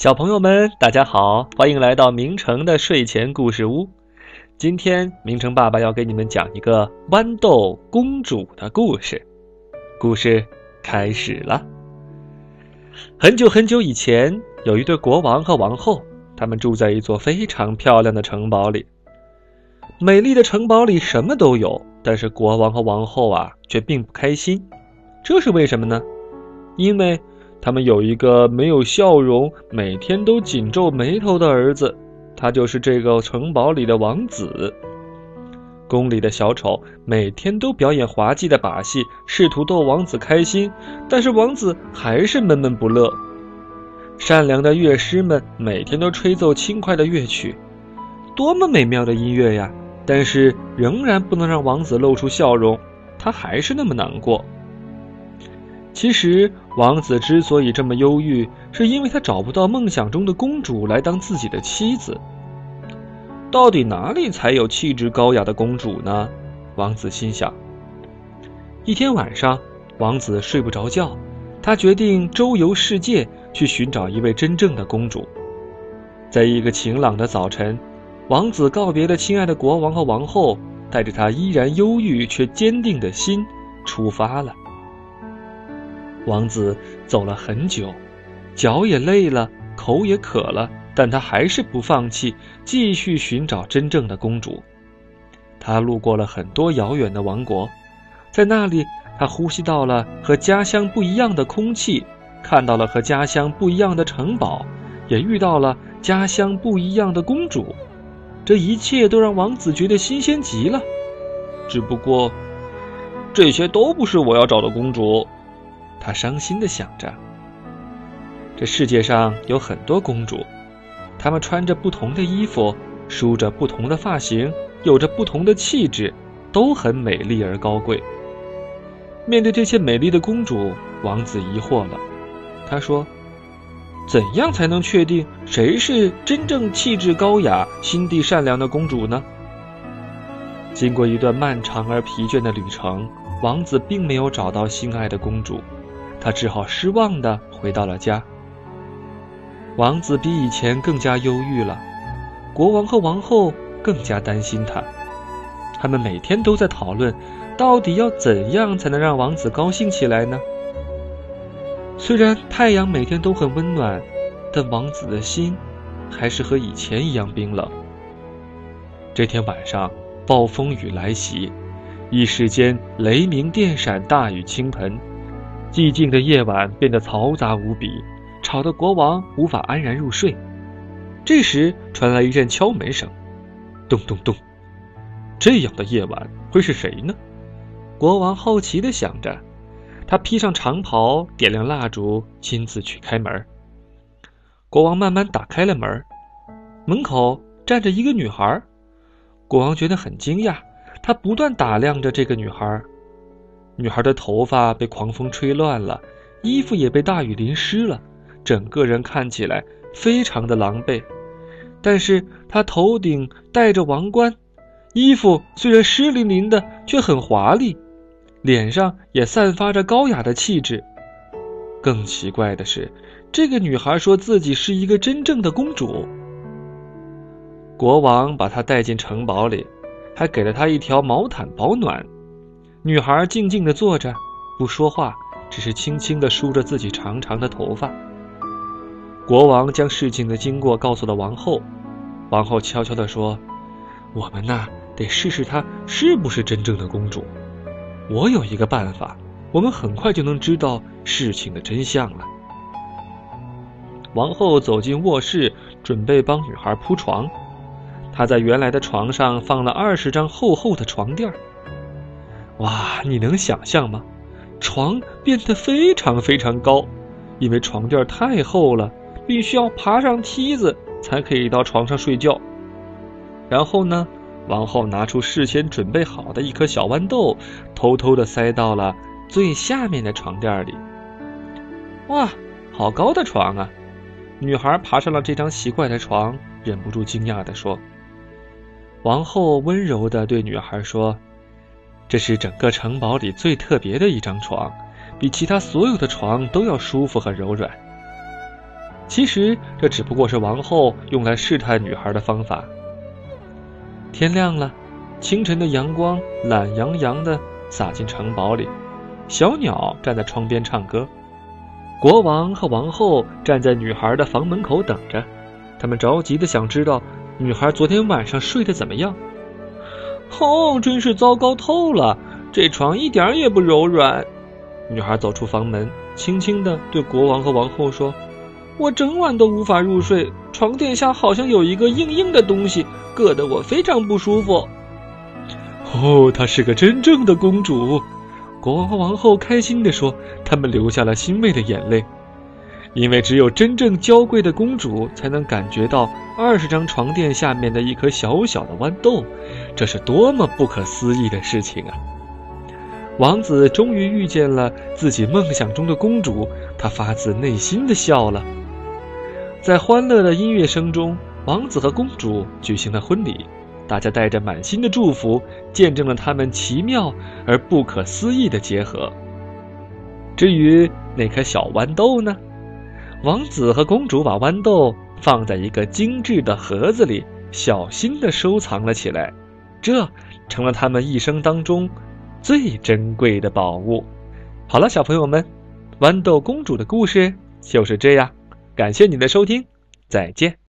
小朋友们，大家好，欢迎来到明成的睡前故事屋。今天，明成爸爸要给你们讲一个豌豆公主的故事。故事开始了。很久很久以前，有一对国王和王后，他们住在一座非常漂亮的城堡里。美丽的城堡里什么都有，但是国王和王后啊，却并不开心。这是为什么呢？因为。他们有一个没有笑容、每天都紧皱眉头的儿子，他就是这个城堡里的王子。宫里的小丑每天都表演滑稽的把戏，试图逗王子开心，但是王子还是闷闷不乐。善良的乐师们每天都吹奏轻快的乐曲，多么美妙的音乐呀！但是仍然不能让王子露出笑容，他还是那么难过。其实，王子之所以这么忧郁，是因为他找不到梦想中的公主来当自己的妻子。到底哪里才有气质高雅的公主呢？王子心想。一天晚上，王子睡不着觉，他决定周游世界，去寻找一位真正的公主。在一个晴朗的早晨，王子告别了亲爱的国王和王后，带着他依然忧郁却坚定的心出发了。王子走了很久，脚也累了，口也渴了，但他还是不放弃，继续寻找真正的公主。他路过了很多遥远的王国，在那里，他呼吸到了和家乡不一样的空气，看到了和家乡不一样的城堡，也遇到了家乡不一样的公主。这一切都让王子觉得新鲜极了。只不过，这些都不是我要找的公主。他伤心的想着：“这世界上有很多公主，她们穿着不同的衣服，梳着不同的发型，有着不同的气质，都很美丽而高贵。”面对这些美丽的公主，王子疑惑了。他说：“怎样才能确定谁是真正气质高雅、心地善良的公主呢？”经过一段漫长而疲倦的旅程，王子并没有找到心爱的公主。他只好失望地回到了家。王子比以前更加忧郁了，国王和王后更加担心他。他们每天都在讨论，到底要怎样才能让王子高兴起来呢？虽然太阳每天都很温暖，但王子的心还是和以前一样冰冷。这天晚上，暴风雨来袭，一时间雷鸣电闪，大雨倾盆。寂静的夜晚变得嘈杂无比，吵得国王无法安然入睡。这时传来一阵敲门声，咚咚咚。这样的夜晚会是谁呢？国王好奇地想着。他披上长袍，点亮蜡烛，亲自去开门。国王慢慢打开了门，门口站着一个女孩。国王觉得很惊讶，他不断打量着这个女孩。女孩的头发被狂风吹乱了，衣服也被大雨淋湿了，整个人看起来非常的狼狈。但是她头顶戴着王冠，衣服虽然湿淋淋的，却很华丽，脸上也散发着高雅的气质。更奇怪的是，这个女孩说自己是一个真正的公主。国王把她带进城堡里，还给了她一条毛毯保暖。女孩静静地坐着，不说话，只是轻轻地梳着自己长长的头发。国王将事情的经过告诉了王后，王后悄悄地说：“我们呐，得试试她是不是真正的公主。我有一个办法，我们很快就能知道事情的真相了。”王后走进卧室，准备帮女孩铺床。她在原来的床上放了二十张厚厚的床垫儿。哇，你能想象吗？床变得非常非常高，因为床垫太厚了，必须要爬上梯子才可以到床上睡觉。然后呢，王后拿出事先准备好的一颗小豌豆，偷偷的塞到了最下面的床垫里。哇，好高的床啊！女孩爬上了这张奇怪的床，忍不住惊讶的说：“王后温柔的对女孩说。”这是整个城堡里最特别的一张床，比其他所有的床都要舒服和柔软。其实这只不过是王后用来试探女孩的方法。天亮了，清晨的阳光懒洋洋的洒进城堡里，小鸟站在窗边唱歌。国王和王后站在女孩的房门口等着，他们着急的想知道女孩昨天晚上睡得怎么样。哦，真是糟糕透了，这床一点也不柔软。女孩走出房门，轻轻的对国王和王后说：“我整晚都无法入睡，床垫下好像有一个硬硬的东西。”硌得我非常不舒服。哦，她是个真正的公主，国王和王后开心地说，他们流下了欣慰的眼泪，因为只有真正娇贵的公主才能感觉到二十张床垫下面的一颗小小的豌豆，这是多么不可思议的事情啊！王子终于遇见了自己梦想中的公主，他发自内心的笑了，在欢乐的音乐声中。王子和公主举行了婚礼，大家带着满心的祝福，见证了他们奇妙而不可思议的结合。至于那颗小豌豆呢？王子和公主把豌豆放在一个精致的盒子里，小心的收藏了起来，这成了他们一生当中最珍贵的宝物。好了，小朋友们，豌豆公主的故事就是这样。感谢你的收听，再见。